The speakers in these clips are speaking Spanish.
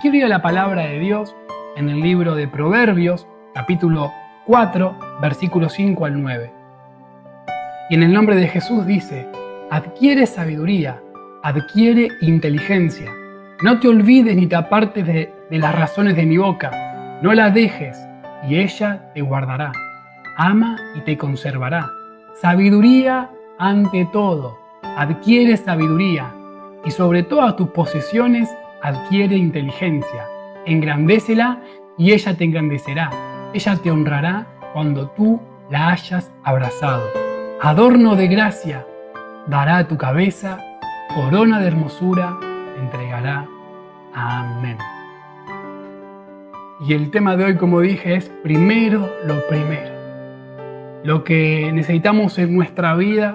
quiero ir a la palabra de Dios en el libro de Proverbios, capítulo 4, versículos 5 al 9. Y en el nombre de Jesús dice, adquiere sabiduría, adquiere inteligencia. No te olvides ni te apartes de, de las razones de mi boca. No la dejes y ella te guardará. Ama y te conservará. Sabiduría ante todo. Adquiere sabiduría y sobre todas tus posesiones adquiere inteligencia. Engrandécela y ella te engrandecerá. Ella te honrará cuando tú la hayas abrazado. Adorno de gracia dará a tu cabeza, corona de hermosura te entregará. Amén. Y el tema de hoy, como dije, es primero lo primero. Lo que necesitamos en nuestra vida,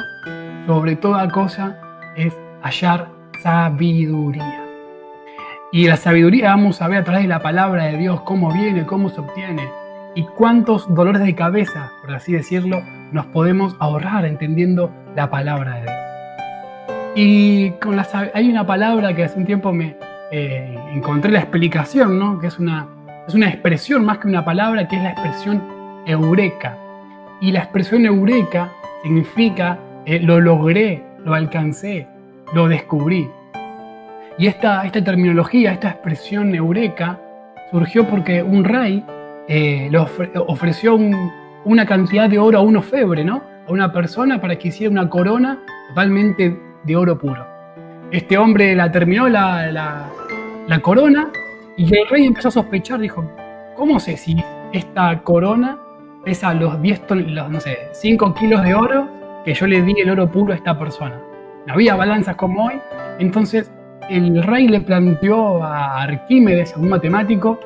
sobre toda cosa, es hallar sabiduría. Y la sabiduría vamos a ver a través de la palabra de Dios cómo viene, cómo se obtiene y cuántos dolores de cabeza, por así decirlo, nos podemos ahorrar entendiendo la palabra de Dios. Y con la, hay una palabra que hace un tiempo me eh, encontré la explicación, ¿no? que es una, es una expresión más que una palabra, que es la expresión eureka. Y la expresión eureka significa eh, lo logré, lo alcancé, lo descubrí. Y esta, esta terminología, esta expresión eureka, surgió porque un rey eh, le ofreció una cantidad de oro a un ofebre, ¿no? A una persona para que hiciera una corona totalmente de oro puro. Este hombre la terminó la, la, corona y el rey empezó a sospechar, dijo, ¿cómo sé si esta corona pesa los 10, los, no sé, 5 kilos de oro que yo le di el oro puro a esta persona? No había balanzas como hoy, entonces el rey le planteó a Arquímedes, a un matemático,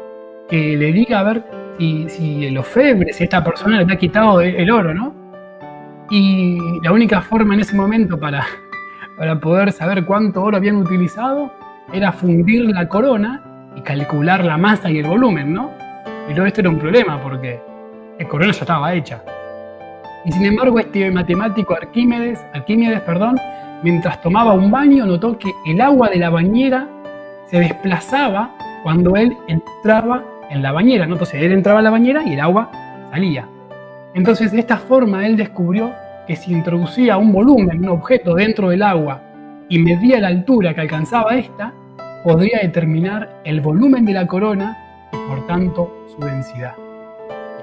que le diga a ver si, si el si esta persona le ha quitado el oro, ¿no? Y la única forma en ese momento para, para poder saber cuánto oro habían utilizado era fundir la corona y calcular la masa y el volumen, ¿no? Pero esto era un problema porque la corona ya estaba hecha. Y sin embargo, este matemático Arquímedes, Arquímedes, perdón, mientras tomaba un baño, notó que el agua de la bañera se desplazaba cuando él entraba en la bañera. ¿no? Entonces él entraba a la bañera y el agua salía. Entonces de esta forma él descubrió que si introducía un volumen, un objeto dentro del agua y medía la altura que alcanzaba esta, podría determinar el volumen de la corona y por tanto su densidad.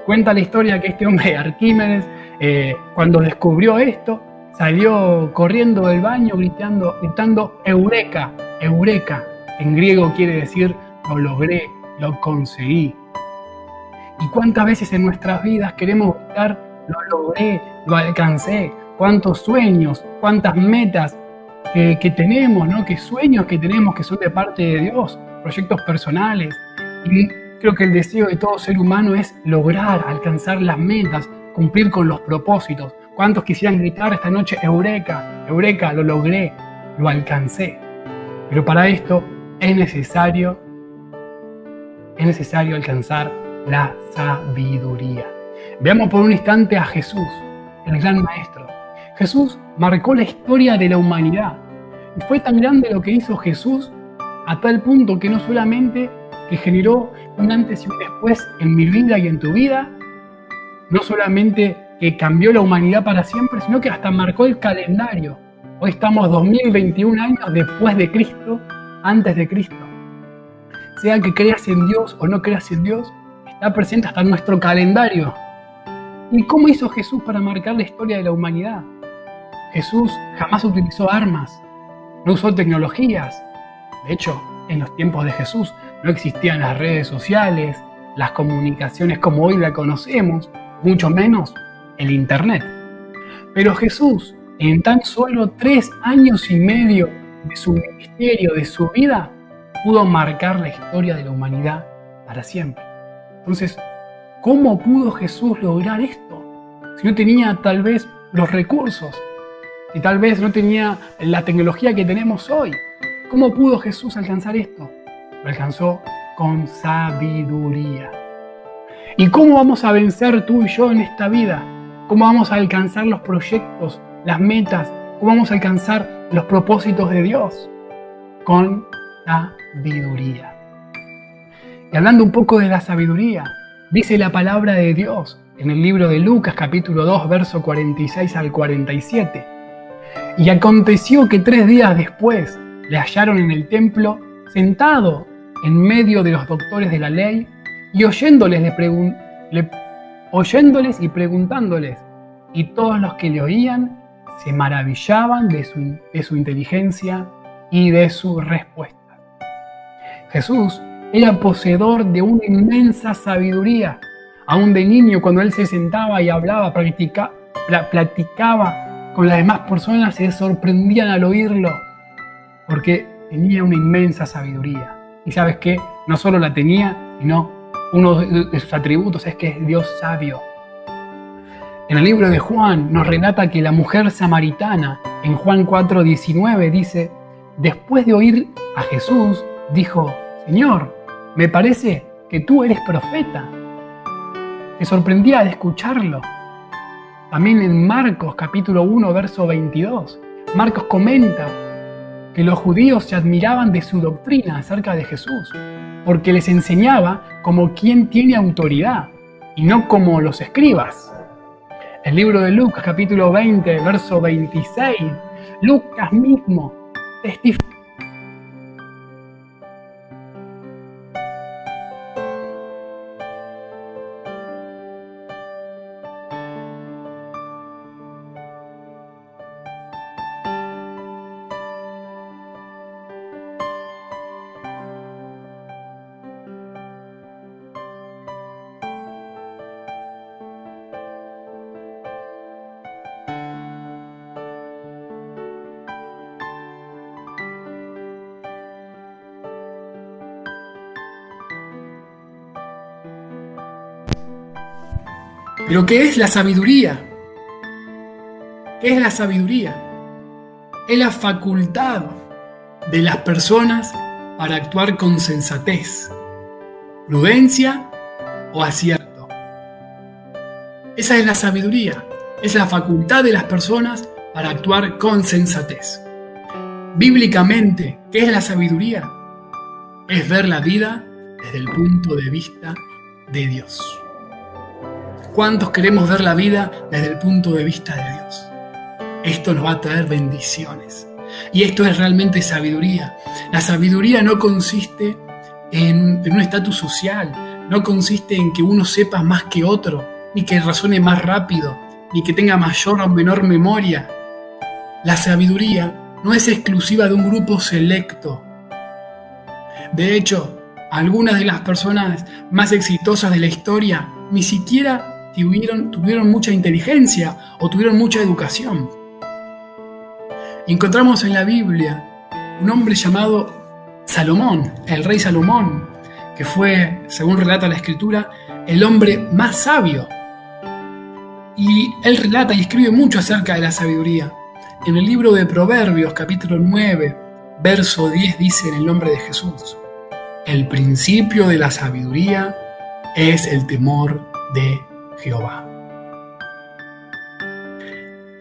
Cuenta la historia que este hombre, Arquímedes, eh, cuando descubrió esto, salió corriendo del baño gritando, gritando Eureka, Eureka. En griego quiere decir lo logré, lo conseguí. ¿Y cuántas veces en nuestras vidas queremos gritar lo logré, lo alcancé? ¿Cuántos sueños, cuántas metas que, tenemos, ¿no? ¿Qué sueños que tenemos que son de parte de Dios? Proyectos personales. Y creo que el deseo de todo ser humano es lograr, alcanzar las metas, cumplir con los propósitos. ¿Cuántos quisieran gritar esta noche, Eureka, Eureka, lo logré, lo alcancé? Pero para esto es necesario, es necesario alcanzar la sabiduría. Veamos por un instante a Jesús, el gran maestro. Jesús marcó la historia de la humanidad. Y fue tan grande lo que hizo Jesús a tal punto que no solamente que generó un antes y un después en mi vida y en tu vida, no solamente que cambió la humanidad para siempre, sino que hasta marcó el calendario. Hoy estamos 2021 años después de Cristo, antes de Cristo. Sea que creas en Dios o no creas en Dios, está presente hasta nuestro calendario. ¿Y cómo hizo Jesús para marcar la historia de la humanidad? Jesús jamás utilizó armas, no usó tecnologías. De hecho, en los tiempos de Jesús no existían las redes sociales, las comunicaciones como hoy la conocemos, mucho menos el Internet. Pero Jesús, en tan solo tres años y medio de su ministerio, de su vida, pudo marcar la historia de la humanidad para siempre. Entonces, ¿cómo pudo Jesús lograr esto? Si no tenía tal vez los recursos, si tal vez no tenía la tecnología que tenemos hoy, ¿cómo pudo Jesús alcanzar esto? Lo alcanzó con sabiduría. ¿Y cómo vamos a vencer tú y yo en esta vida? ¿Cómo vamos a alcanzar los proyectos, las metas? ¿Cómo vamos a alcanzar los propósitos de Dios? Con sabiduría. Y hablando un poco de la sabiduría, dice la palabra de Dios en el libro de Lucas capítulo 2, verso 46 al 47. Y aconteció que tres días después le hallaron en el templo sentado en medio de los doctores de la ley y oyéndoles, le oyéndoles y preguntándoles. Y todos los que le oían se maravillaban de su, de su inteligencia y de su respuesta. Jesús era poseedor de una inmensa sabiduría. Aún de niño, cuando él se sentaba y hablaba, platicaba con las demás personas, se sorprendían al oírlo, porque tenía una inmensa sabiduría. Y sabes qué, no solo la tenía, sino uno de sus atributos es que es Dios sabio. En el libro de Juan nos relata que la mujer samaritana, en Juan 4:19, dice, después de oír a Jesús, dijo, Señor, me parece que tú eres profeta. Se sorprendía de escucharlo. También en Marcos capítulo 1, verso 22, Marcos comenta que los judíos se admiraban de su doctrina acerca de Jesús, porque les enseñaba como quien tiene autoridad y no como los escribas. El libro de Lucas capítulo 20, verso 26, Lucas mismo testifica Pero ¿qué es la sabiduría? ¿Qué es la sabiduría? Es la facultad de las personas para actuar con sensatez, prudencia o acierto. Esa es la sabiduría, es la facultad de las personas para actuar con sensatez. Bíblicamente, ¿qué es la sabiduría? Es ver la vida desde el punto de vista de Dios. ¿Cuántos queremos ver la vida desde el punto de vista de Dios? Esto nos va a traer bendiciones. Y esto es realmente sabiduría. La sabiduría no consiste en, un estatus social, no consiste en que uno sepa más que otro, ni que razone más rápido, ni que tenga mayor o menor memoria. La sabiduría no es exclusiva de un grupo selecto. De hecho, algunas de las personas más exitosas de la historia ni siquiera tuvieron, tuvieron mucha inteligencia o tuvieron mucha educación. encontramos en la Biblia un hombre llamado Salomón, el rey Salomón, que fue, según relata la escritura, el hombre más sabio. Y él relata y escribe mucho acerca de la sabiduría. En el libro de Proverbios, capítulo 9, verso 10, dice en el nombre de Jesús, el principio de la sabiduría es el temor de Jehová.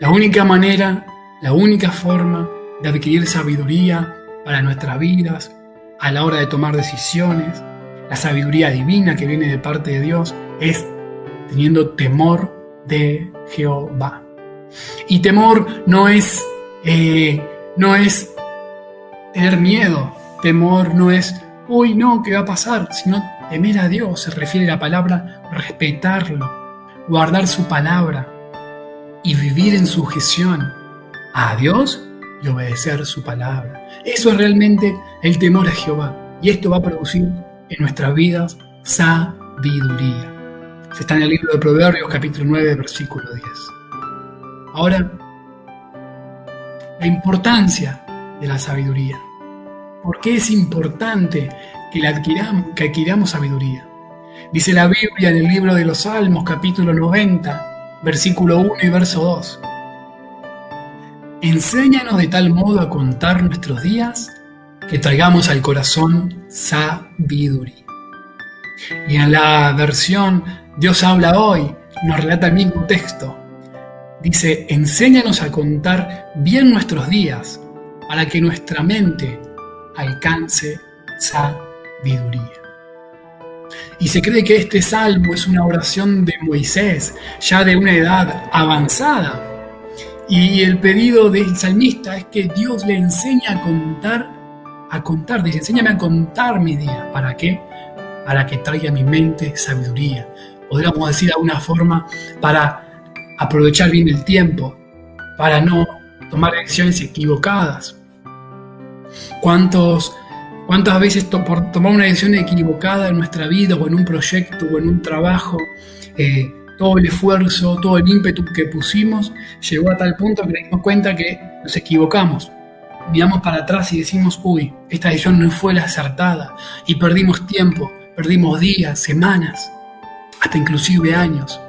La única manera, la única forma de adquirir sabiduría para nuestras vidas a la hora de tomar decisiones, la sabiduría divina que viene de parte de Dios, es teniendo temor de Jehová. Y temor no es, eh, no es tener miedo, temor no es, uy, no, ¿qué va a pasar? Sino temer a Dios, se refiere a la palabra respetarlo, guardar su palabra y vivir en sujeción a Dios y obedecer su palabra. Eso es realmente el temor a Jehová. Y esto va a producir en nuestras vidas sabiduría. Se está en el libro de Proverbios capítulo 9 versículo 10. Ahora, la importancia de la sabiduría. ¿Por qué es importante que, adquiramos, que adquiramos sabiduría? Dice la Biblia en el libro de los Salmos, capítulo 90, versículo 1 y verso 2. Enséñanos de tal modo a contar nuestros días que traigamos al corazón sabiduría. Y en la versión Dios habla hoy, nos relata el mismo texto. Dice, enséñanos a contar bien nuestros días para que nuestra mente alcance sabiduría. Y se cree que este salmo es una oración de Moisés, ya de una edad avanzada. Y el pedido del salmista es que Dios le enseñe a contar, a contar, dice, enséñame a contar mi día. ¿Para qué? Para que traiga a mi mente sabiduría. Podríamos decir de alguna forma, para aprovechar bien el tiempo, para no tomar decisiones equivocadas. ¿Cuántos ¿Cuántas veces por tomar una decisión equivocada en nuestra vida o en un proyecto o en un trabajo, eh, todo el esfuerzo, todo el ímpetu que pusimos llegó a tal punto que nos dimos cuenta que nos equivocamos? Miramos para atrás y decimos, uy, esta decisión no fue la acertada y perdimos tiempo, perdimos días, semanas, hasta inclusive años,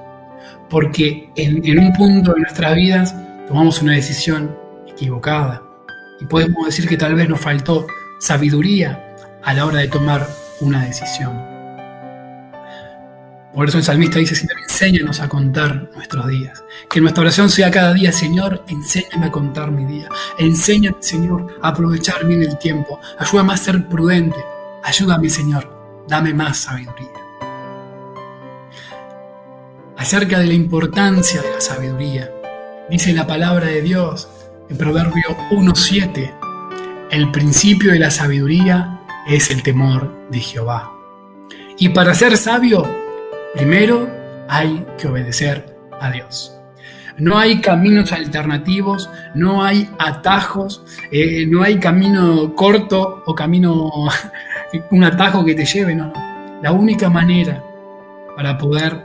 porque en un punto de nuestras vidas tomamos una decisión equivocada. Y podemos decir que tal vez nos faltó sabiduría a la hora de tomar una decisión. Por eso el salmista dice, Señor, enséñanos a contar nuestros días. Que nuestra oración sea cada día, Señor, enséñame a contar mi día. Enséñame, Señor, a aprovechar bien el tiempo. Ayúdame a ser prudente. Ayúdame, Señor, dame más sabiduría. Acerca de la importancia de la sabiduría, dice la palabra de Dios en Proverbio 1.7, el principio de la sabiduría es el temor de Jehová. Y para ser sabio, primero hay que obedecer a Dios. No hay caminos alternativos, no hay atajos, eh, no hay camino corto o camino, un atajo que te lleve, no, no. La única manera para poder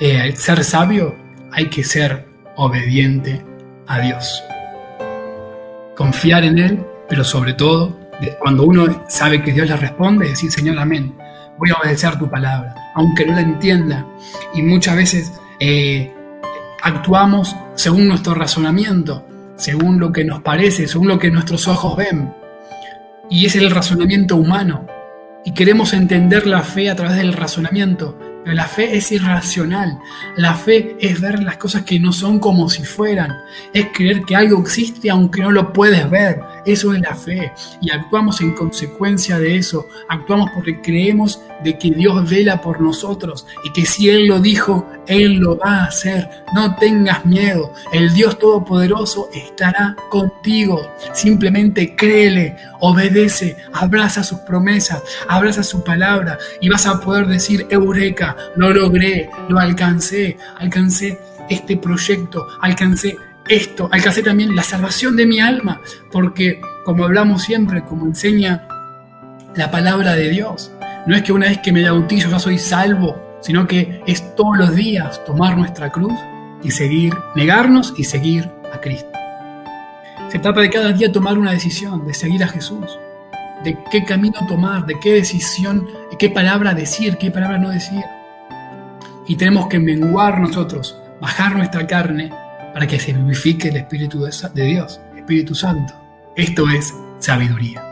eh, ser sabio hay que ser obediente a Dios. Confiar en Él pero sobre todo, cuando uno sabe que Dios le responde, decir, Señor, amén, voy a obedecer tu palabra, aunque no la entienda. Y muchas veces eh, actuamos según nuestro razonamiento, según lo que nos parece, según lo que nuestros ojos ven. Y es el razonamiento humano. Y queremos entender la fe a través del razonamiento, pero la fe es irracional. La fe es ver las cosas que no son como si fueran. Es creer que algo existe aunque no lo puedes ver. Eso es la fe. Y actuamos en consecuencia de eso. Actuamos porque creemos de que Dios vela por nosotros y que si Él lo dijo, Él lo va a hacer. No tengas miedo. El Dios Todopoderoso estará contigo. Simplemente créele, obedece, abraza sus promesas, abraza su palabra y vas a poder decir, Eureka, lo logré, lo alcancé, alcancé este proyecto, alcancé esto, alcancé también la salvación de mi alma, porque como hablamos siempre, como enseña la palabra de Dios, no es que una vez que me bautizo ya soy salvo, sino que es todos los días tomar nuestra cruz y seguir, negarnos y seguir a Cristo. Se trata de cada día tomar una decisión, de seguir a Jesús, de qué camino tomar, de qué decisión, qué palabra decir, qué palabra no decir. Y tenemos que menguar nosotros, bajar nuestra carne para que se vivifique el Espíritu de Dios, Espíritu Santo. Esto es sabiduría.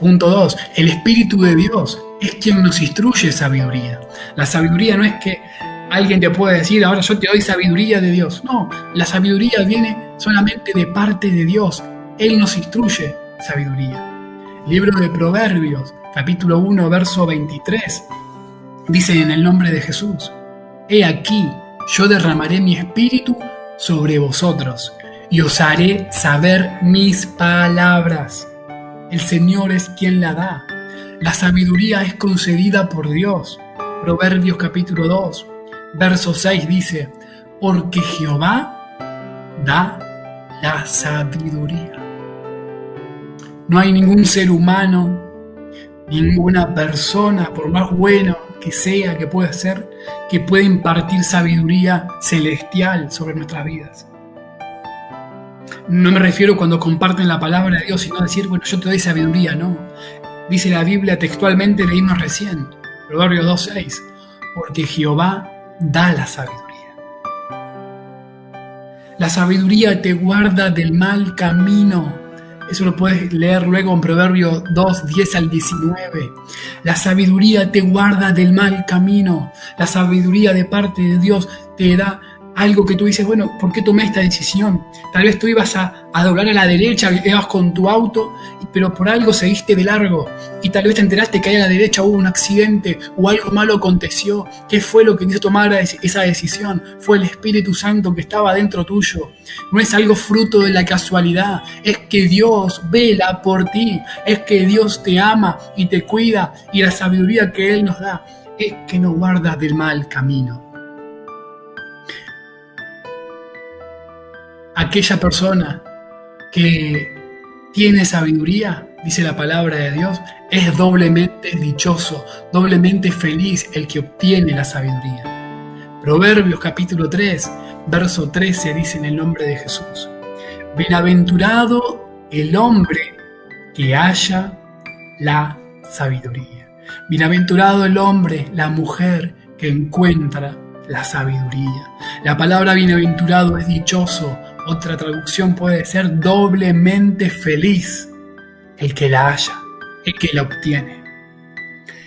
Punto 2. El Espíritu de Dios es quien nos instruye sabiduría. La sabiduría no es que alguien te pueda decir, ahora yo te doy sabiduría de Dios. No, la sabiduría viene solamente de parte de Dios. Él nos instruye sabiduría. Libro de Proverbios, capítulo 1, verso 23, dice en el nombre de Jesús, He aquí, yo derramaré mi espíritu sobre vosotros y os haré saber mis palabras. El Señor es quien la da. La sabiduría es concedida por Dios. Proverbios capítulo 2, verso 6 dice, porque Jehová da la sabiduría. No hay ningún ser humano, ninguna persona, por más bueno que sea, que pueda ser, que pueda impartir sabiduría celestial sobre nuestras vidas. No me refiero cuando comparten la palabra de Dios, sino decir, bueno, yo te doy sabiduría, no. Dice la Biblia textualmente, leímos recién, Proverbios 2.6, porque Jehová da la sabiduría. La sabiduría te guarda del mal camino. Eso lo puedes leer luego en Proverbios 2, 10 al 19. La sabiduría te guarda del mal camino. La sabiduría de parte de Dios te da algo que tú dices, bueno, ¿por qué tomé esta decisión? Tal vez tú ibas a, doblar a la derecha, ibas con tu auto, pero por algo seguiste de largo y tal vez te enteraste que ahí a la derecha hubo un accidente o algo malo aconteció. ¿Qué fue lo que hizo tomar esa decisión? Fue el Espíritu Santo que estaba dentro tuyo. No es algo fruto de la casualidad, es que Dios vela por ti, es que Dios te ama y te cuida y la sabiduría que Él nos da es que nos guarda del mal camino. Aquella persona que tiene sabiduría, dice la palabra de Dios, es doblemente dichoso, doblemente feliz el que obtiene la sabiduría. Proverbios capítulo 3, verso 13 dice en el nombre de Jesús, Bienaventurado el hombre que haya la sabiduría. Bienaventurado el hombre, la mujer que encuentra la sabiduría. La palabra bienaventurado es dichoso, otra traducción puede ser doblemente feliz el que la haya, el que la obtiene.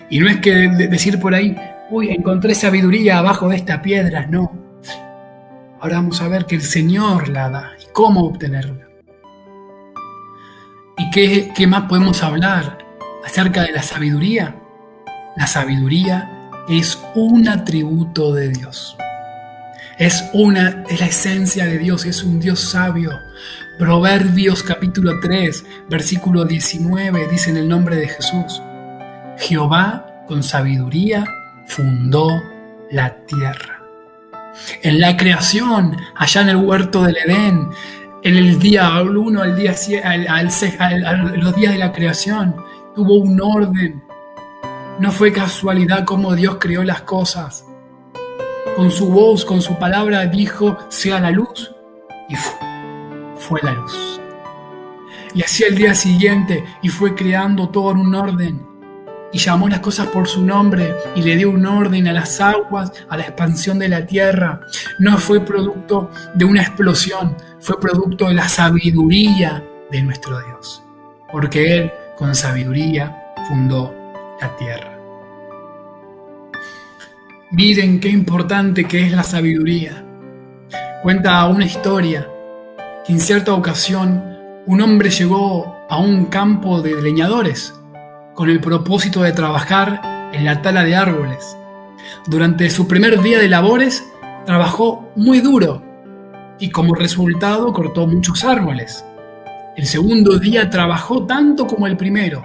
Y no es que decir por ahí, uy, encontré sabiduría abajo de esta piedra, no. Ahora vamos a ver que el Señor la da y cómo obtenerla. ¿Y qué, qué más podemos hablar acerca de la sabiduría? La sabiduría es un atributo de Dios. Es una, es la esencia de Dios, es un Dios sabio. Proverbios capítulo 3, versículo 19 dice en el nombre de Jesús, Jehová con sabiduría fundó la tierra. En la creación, allá en el huerto del Edén, en el día 1 al día al, al, los días de la creación, tuvo un orden. No fue casualidad como Dios creó las cosas con su voz, con su palabra, dijo, sea la luz, y fue, la luz. Y así el día siguiente, y fue creando todo en un orden, y llamó las cosas por su nombre, y le dio un orden a las aguas, a la expansión de la tierra. No fue producto de una explosión, fue producto de la sabiduría de nuestro Dios, porque Él con sabiduría fundó la tierra. Miren qué importante que es la sabiduría. Cuenta una historia que en cierta ocasión un hombre llegó a un campo de leñadores con el propósito de trabajar en la tala de árboles. Durante su primer día de labores trabajó muy duro y como resultado cortó muchos árboles. El segundo día trabajó tanto como el primero,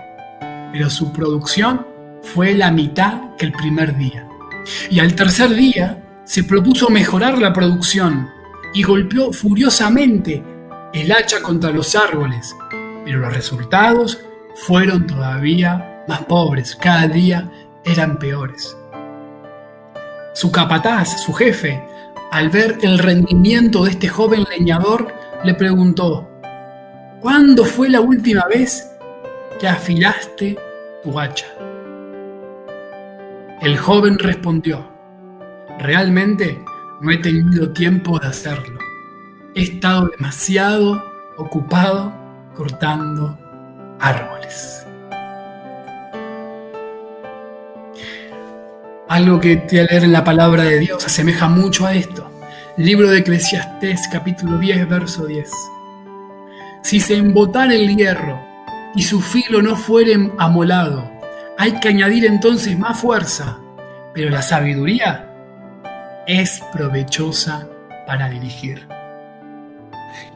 pero su producción fue la mitad que el primer día. Y al tercer día se propuso mejorar la producción y golpeó furiosamente el hacha contra los árboles, pero los resultados fueron todavía más pobres, cada día eran peores. Su capataz, su jefe, al ver el rendimiento de este joven leñador, le preguntó, ¿cuándo fue la última vez que afilaste tu hacha? El joven respondió, realmente no he tenido tiempo de hacerlo. He estado demasiado ocupado cortando árboles. Algo que te a leer en la palabra de Dios asemeja mucho a esto. Libro de Eclesiastés capítulo 10, verso 10. Si se embotara el hierro y su filo no fuere amolado, hay que añadir entonces más fuerza, pero la sabiduría es provechosa para dirigir.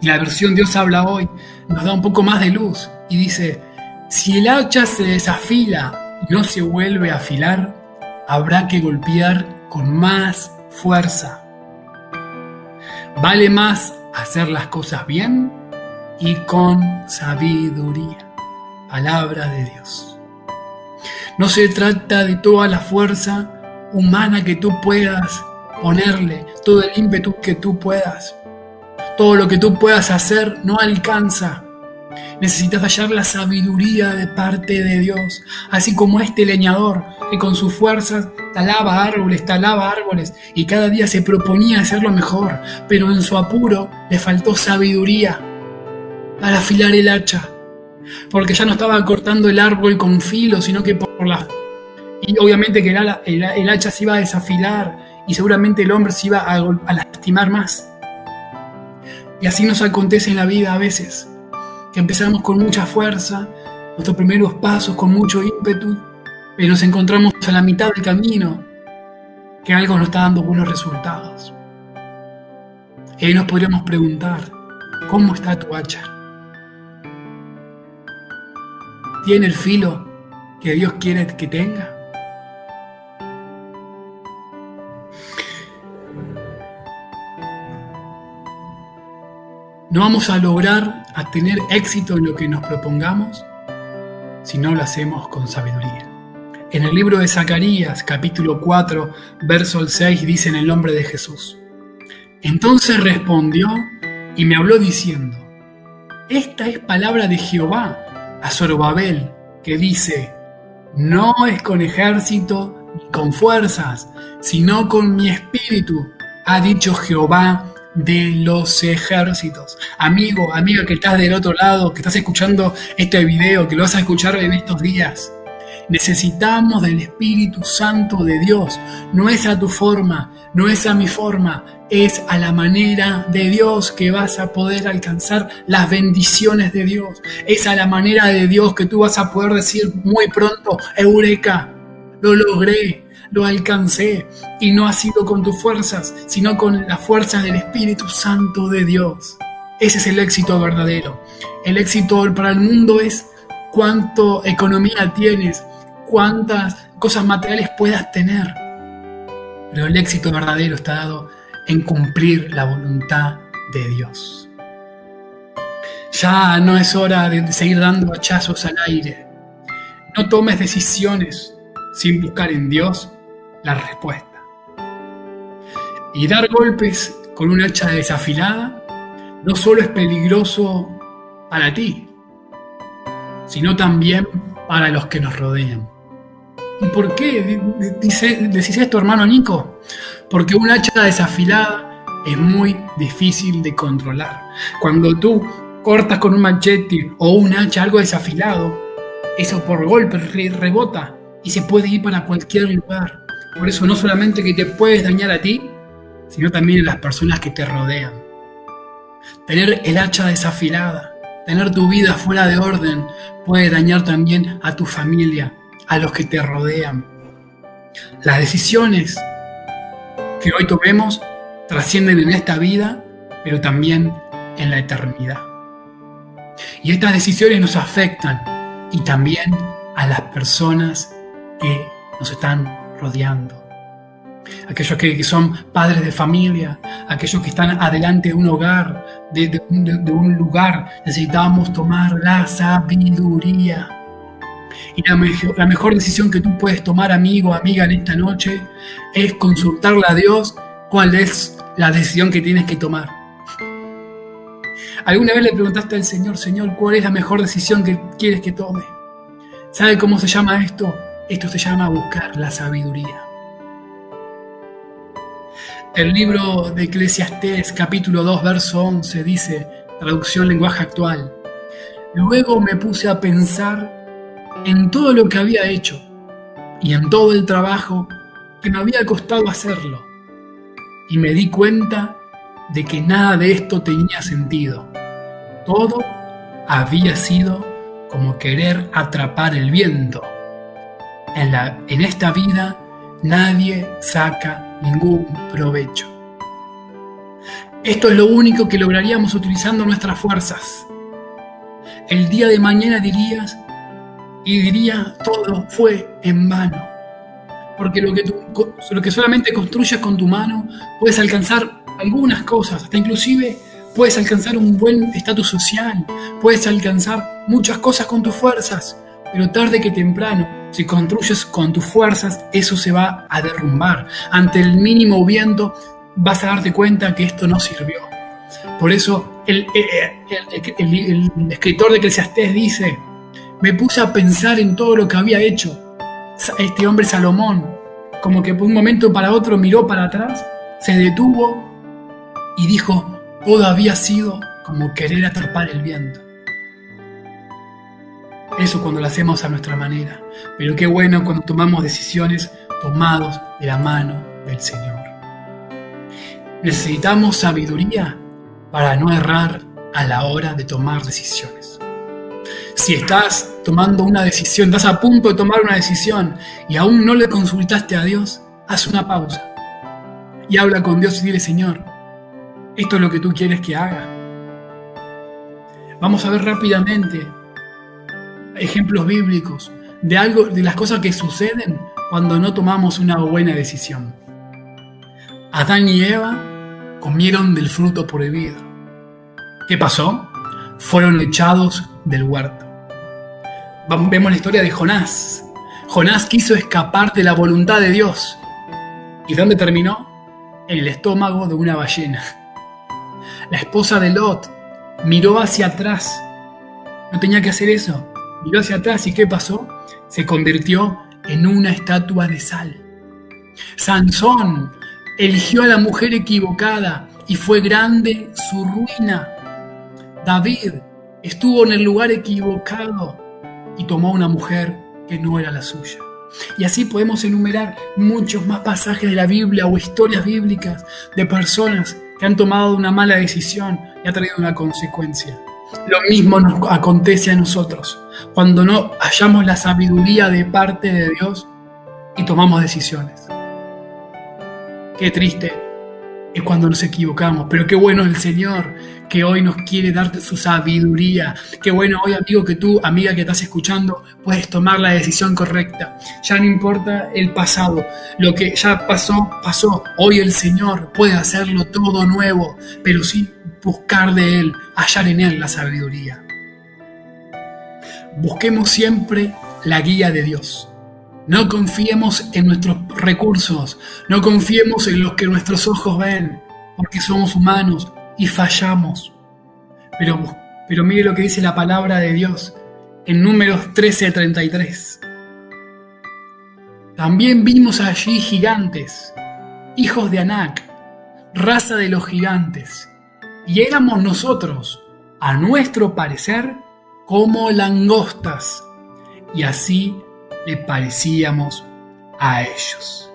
Y la versión Dios habla hoy nos da un poco más de luz y dice, si el hacha se desafila y no se vuelve a afilar, habrá que golpear con más fuerza. Vale más hacer las cosas bien y con sabiduría. Palabra de Dios. No se trata de toda la fuerza humana que tú puedas ponerle, todo el ímpetu que tú puedas. Todo lo que tú puedas hacer no alcanza. Necesitas hallar la sabiduría de parte de Dios, así como este leñador que con sus fuerzas talaba árboles, talaba árboles y cada día se proponía hacerlo mejor, pero en su apuro le faltó sabiduría para afilar el hacha porque ya no estaba cortando el árbol con filo, sino que por la... Y obviamente que el, hacha se iba a desafilar y seguramente el hombre se iba a, a lastimar más. Y así nos acontece en la vida a veces, que empezamos con mucha fuerza, nuestros primeros pasos con mucho ímpetu, pero nos encontramos a la mitad del camino, que algo no está dando buenos resultados. Y ahí nos podríamos preguntar, ¿cómo está tu hacha? ¿Tiene el filo que Dios quiere que tenga? No vamos a lograr a tener éxito en lo que nos propongamos si no lo hacemos con sabiduría. En el libro de Zacarías, capítulo 4, verso 6, dice en el nombre de Jesús. Entonces respondió y me habló diciendo, esta es palabra de Jehová a Zorobabel, que dice, no es con ejército ni con fuerzas, sino con mi espíritu, ha dicho Jehová de los ejércitos. Amigo, amiga que estás del otro lado, que estás escuchando este video, que lo vas a escuchar en estos días. Necesitamos del Espíritu Santo de Dios. No es a tu forma, no es a mi forma, es a la manera de Dios que vas a poder alcanzar las bendiciones de Dios. Es a la manera de Dios que tú vas a poder decir muy pronto, Eureka, lo logré, lo alcancé y no ha sido con tus fuerzas, sino con las fuerzas del Espíritu Santo de Dios. Ese es el éxito verdadero. El éxito para el mundo es cuánto economía tienes, cuántas cosas materiales puedas tener. Pero el éxito verdadero está dado en cumplir la voluntad de Dios. Ya no es hora de seguir dando hachazos al aire. No tomes decisiones sin buscar en Dios la respuesta. Y dar golpes con un hacha desafilada no solo es peligroso para ti, sino también para los que nos rodean. ¿Y por qué dice, decís esto, hermano Nico? Porque un hacha desafilada es muy difícil de controlar. Cuando tú cortas con un machete o un hacha algo desafilado, eso por golpe rebota y se puede ir para cualquier lugar. Por eso no solamente que te puedes dañar a ti, sino también a las personas que te rodean. Tener el hacha desafilada, tener tu vida fuera de orden, puede dañar también a tu familia, a los que te rodean. Las decisiones que hoy tomemos trascienden en esta vida, pero también en la eternidad. Y estas decisiones nos afectan y también a las personas que nos están rodeando. Aquellos que, son padres de familia, aquellos que están adelante de un hogar, de, un lugar, necesitamos tomar la sabiduría. Y la, mejor decisión que tú puedes tomar, amigo, amiga, en esta noche, es consultarle a Dios cuál es la decisión que tienes que tomar. ¿Alguna vez le preguntaste al Señor, Señor, cuál es la mejor decisión que quieres que tome? ¿Sabe cómo se llama esto? Esto se llama buscar la sabiduría. El libro de Eclesiastés capítulo 2 verso 11 dice, traducción lenguaje actual, luego me puse a pensar en todo lo que había hecho y en todo el trabajo que me había costado hacerlo y me di cuenta de que nada de esto tenía sentido. Todo había sido como querer atrapar el viento en, la, en esta vida nadie saca ningún provecho. Esto es lo único que lograríamos utilizando nuestras fuerzas. El día de mañana dirías y diría todo fue en vano. Porque lo que, lo que solamente construyes con tu mano puedes alcanzar algunas cosas, hasta inclusive puedes alcanzar un buen estatus social, puedes alcanzar muchas cosas con tus fuerzas, pero tarde que temprano, si construyes con tus fuerzas, eso se va a derrumbar. Ante el mínimo viento vas a darte cuenta que esto no sirvió. Por eso el, escritor de Eclesiastés dice, me puse a pensar en todo lo que había hecho este hombre Salomón, como que por un momento para otro miró para atrás, se detuvo y dijo, todo había sido como querer atrapar el viento. Eso cuando lo hacemos a nuestra manera. Pero qué bueno cuando tomamos decisiones tomados de la mano del Señor. Necesitamos sabiduría para no errar a la hora de tomar decisiones. Si estás tomando una decisión, estás a punto de tomar una decisión y aún no le consultaste a Dios, haz una pausa y habla con Dios y dile, Señor, esto es lo que tú quieres que haga. Vamos a ver rápidamente ejemplos bíblicos de algo, de las cosas que suceden cuando no tomamos una buena decisión. Adán y Eva comieron del fruto prohibido. ¿Qué pasó? Fueron echados del huerto. Vemos la historia de Jonás. Jonás quiso escapar de la voluntad de Dios. ¿Y dónde terminó? En el estómago de una ballena. La esposa de Lot miró hacia atrás. No tenía que hacer eso. Miró hacia atrás y ¿qué pasó? Se convirtió en una estatua de sal. Sansón eligió a la mujer equivocada y fue grande su ruina. David estuvo en el lugar equivocado y tomó una mujer que no era la suya. Y así podemos enumerar muchos más pasajes de la Biblia o historias bíblicas de personas que han tomado una mala decisión y ha traído una consecuencia. Lo mismo nos acontece a nosotros cuando no hallamos la sabiduría de parte de Dios y tomamos decisiones. Qué triste es cuando nos equivocamos, pero qué bueno el Señor que hoy nos quiere darte su sabiduría. Qué bueno hoy, amigo, que tú, amiga que estás escuchando, puedes tomar la decisión correcta. Ya no importa el pasado, lo que ya pasó, pasó. Hoy el Señor puede hacerlo todo nuevo, pero sin buscar de Él, hallar en Él la sabiduría. Busquemos siempre la guía de Dios. No confiemos en nuestros recursos, no confiemos en lo que nuestros ojos ven, porque somos humanos y fallamos. Pero, pero mire lo que dice la palabra de Dios en números 13:33. También vimos allí gigantes, hijos de Anac, raza de los gigantes, y éramos nosotros, a nuestro parecer, como langostas, y así le parecíamos a ellos.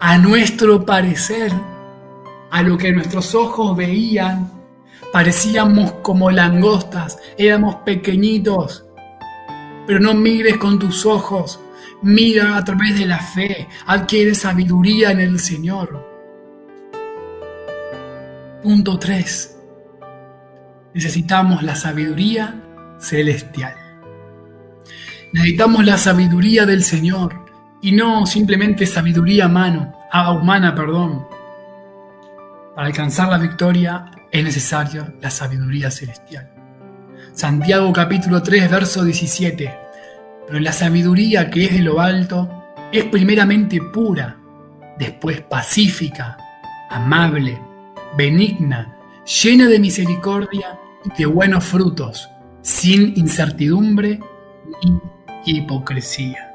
A nuestro parecer, a lo que nuestros ojos veían, parecíamos como langostas, éramos pequeñitos. Pero no mires con tus ojos, mira a través de la fe, adquiere sabiduría en el Señor. Punto 3. Necesitamos la sabiduría celestial. Necesitamos la sabiduría del Señor y no simplemente sabiduría mano, humana. Perdón. Para alcanzar la victoria es necesaria la sabiduría celestial. Santiago capítulo 3, verso 17. Pero la sabiduría que es de lo alto es primeramente pura, después pacífica, amable, benigna, llena de misericordia y de buenos frutos, sin incertidumbre ni hipocresía.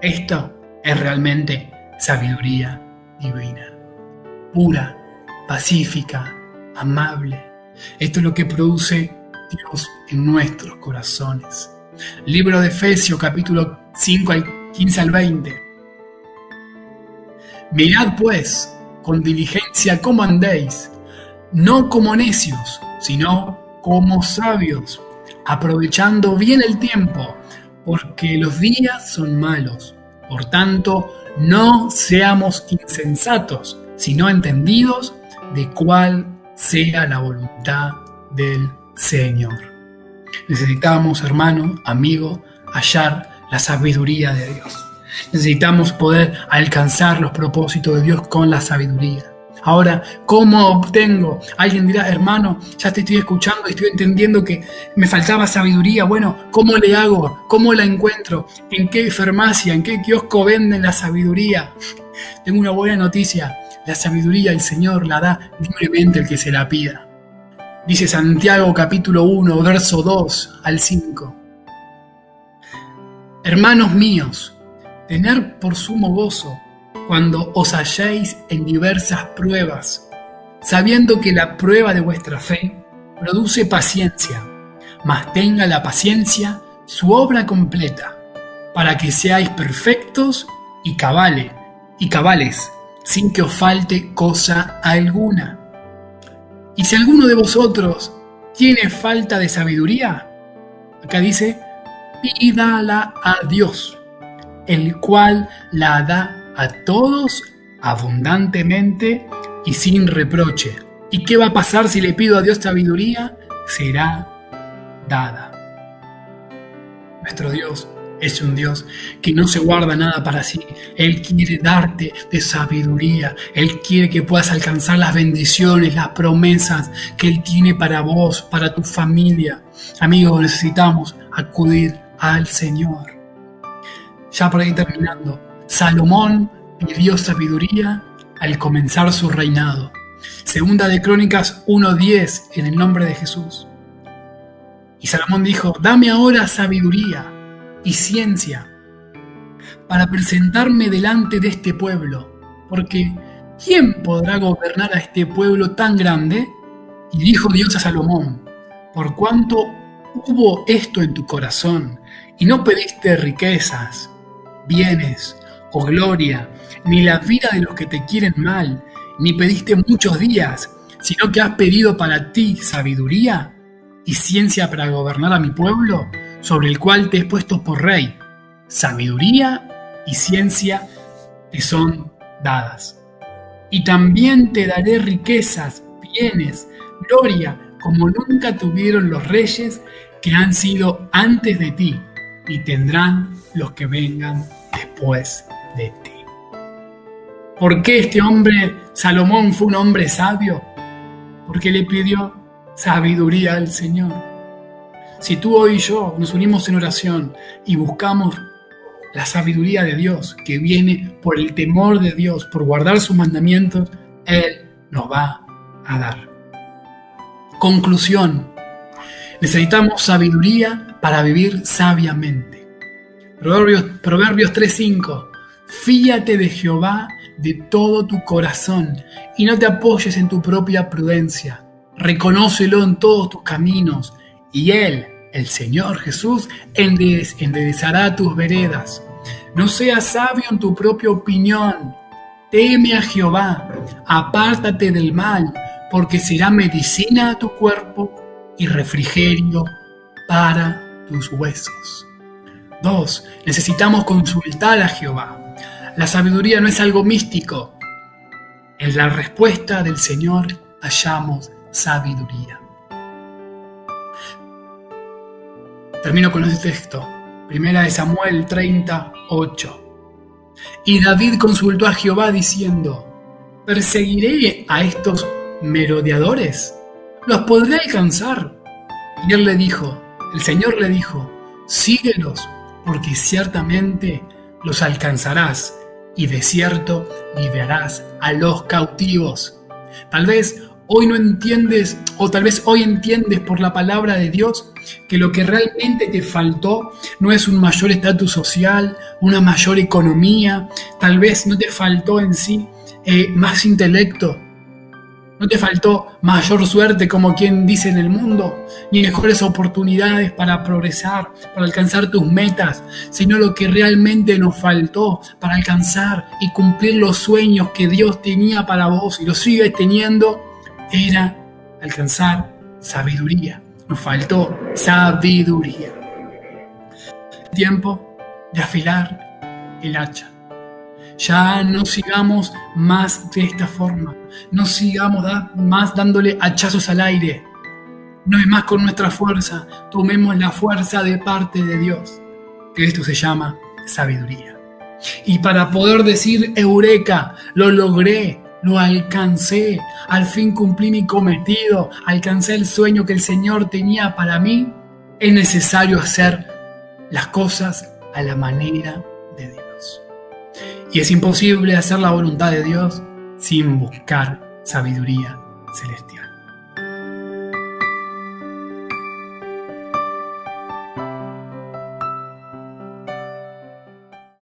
Esto es realmente sabiduría divina, pura, pacífica, amable. Esto es lo que produce Dios en nuestros corazones. Libro de Efesios capítulo 5 al 15 al 20. Mirad pues con diligencia cómo andéis, no como necios, sino como sabios, aprovechando bien el tiempo, porque los días son malos. Por tanto, no seamos insensatos, sino entendidos de cuál sea la voluntad del Señor. Necesitamos, hermano, amigo, hallar la sabiduría de Dios. Necesitamos poder alcanzar los propósitos de Dios con la sabiduría. Ahora, ¿cómo obtengo? Alguien dirá, hermano, ya te estoy escuchando y estoy entendiendo que me faltaba sabiduría. Bueno, ¿cómo le hago? ¿Cómo la encuentro? ¿En qué farmacia? ¿En qué kiosco venden la sabiduría? Tengo una buena noticia. La sabiduría el Señor la da libremente el que se la pida. Dice Santiago capítulo 1, verso 2 al 5. Hermanos míos, tener por sumo gozo cuando os halléis en diversas pruebas, sabiendo que la prueba de vuestra fe produce paciencia, mas tenga la paciencia su obra completa, para que seáis perfectos y cabales, y cabales, sin que os falte cosa alguna. Y si alguno de vosotros tiene falta de sabiduría, acá dice, pídala a Dios, el cual la da a todos abundantemente y sin reproche. ¿Y qué va a pasar si le pido a Dios sabiduría? Será dada. Nuestro Dios es un Dios que no se guarda nada para sí. Él quiere darte de sabiduría. Él quiere que puedas alcanzar las bendiciones, las promesas que Él tiene para vos, para tu familia. Amigos, necesitamos acudir al Señor. Ya por ahí terminando. Salomón pidió sabiduría al comenzar su reinado. Segunda de Crónicas 1.10 en el nombre de Jesús. Y Salomón dijo, dame ahora sabiduría y ciencia para presentarme delante de este pueblo, porque ¿quién podrá gobernar a este pueblo tan grande? Y dijo Dios a Salomón, por cuanto hubo esto en tu corazón, y no pediste riquezas, bienes o gloria, ni la vida de los que te quieren mal, ni pediste muchos días, sino que has pedido para ti sabiduría y ciencia para gobernar a mi pueblo, sobre el cual te he puesto por rey. Sabiduría y ciencia te son dadas. Y también te daré riquezas, bienes, gloria, como nunca tuvieron los reyes que han sido antes de ti, y tendrán los que vengan después de ti. ¿Por qué este hombre, Salomón, fue un hombre sabio? Porque le pidió sabiduría al Señor. Si tú hoy y yo nos unimos en oración y buscamos la sabiduría de Dios que viene por el temor de Dios, por guardar sus mandamientos, Él nos va a dar. Conclusión. Necesitamos sabiduría para vivir sabiamente. Proverbios, Proverbios 3.5. Fíate de Jehová de todo tu corazón y no te apoyes en tu propia prudencia. Reconócelo en todos tus caminos y Él el Señor Jesús enderezará tus veredas. No seas sabio en tu propia opinión. Teme a Jehová, apártate del mal, porque será medicina a tu cuerpo y refrigerio para tus huesos. 2. Necesitamos consultar a Jehová. La sabiduría no es algo místico. En la respuesta del Señor hallamos sabiduría. Termino con este texto. Primera de Samuel 38. Y David consultó a Jehová diciendo, ¿perseguiré a estos merodeadores? ¿Los podré alcanzar? Y él le dijo, el Señor le dijo, síguelos, porque ciertamente los alcanzarás, y de cierto liberarás a los cautivos. Tal vez hoy no entiendes, o tal vez hoy entiendes por la palabra de Dios, que lo que realmente te faltó no es un mayor estatus social, una mayor economía, tal vez no te faltó en sí eh, más intelecto, no te faltó mayor suerte como quien dice en el mundo, ni mejores oportunidades para progresar, para alcanzar tus metas, sino lo que realmente nos faltó para alcanzar y cumplir los sueños que Dios tenía para vos y los sigue teniendo era alcanzar sabiduría. Nos faltó sabiduría. Tiempo de afilar el hacha. Ya no sigamos más de esta forma. No sigamos más dándole hachazos al aire. No es más con nuestra fuerza. Tomemos la fuerza de parte de Dios. Que esto se llama sabiduría. Y para poder decir, Eureka, lo logré, lo alcancé, al fin cumplí mi cometido, alcancé el sueño que el Señor tenía para mí, es necesario hacer las cosas a la manera. Y es imposible hacer la voluntad de Dios sin buscar sabiduría celestial.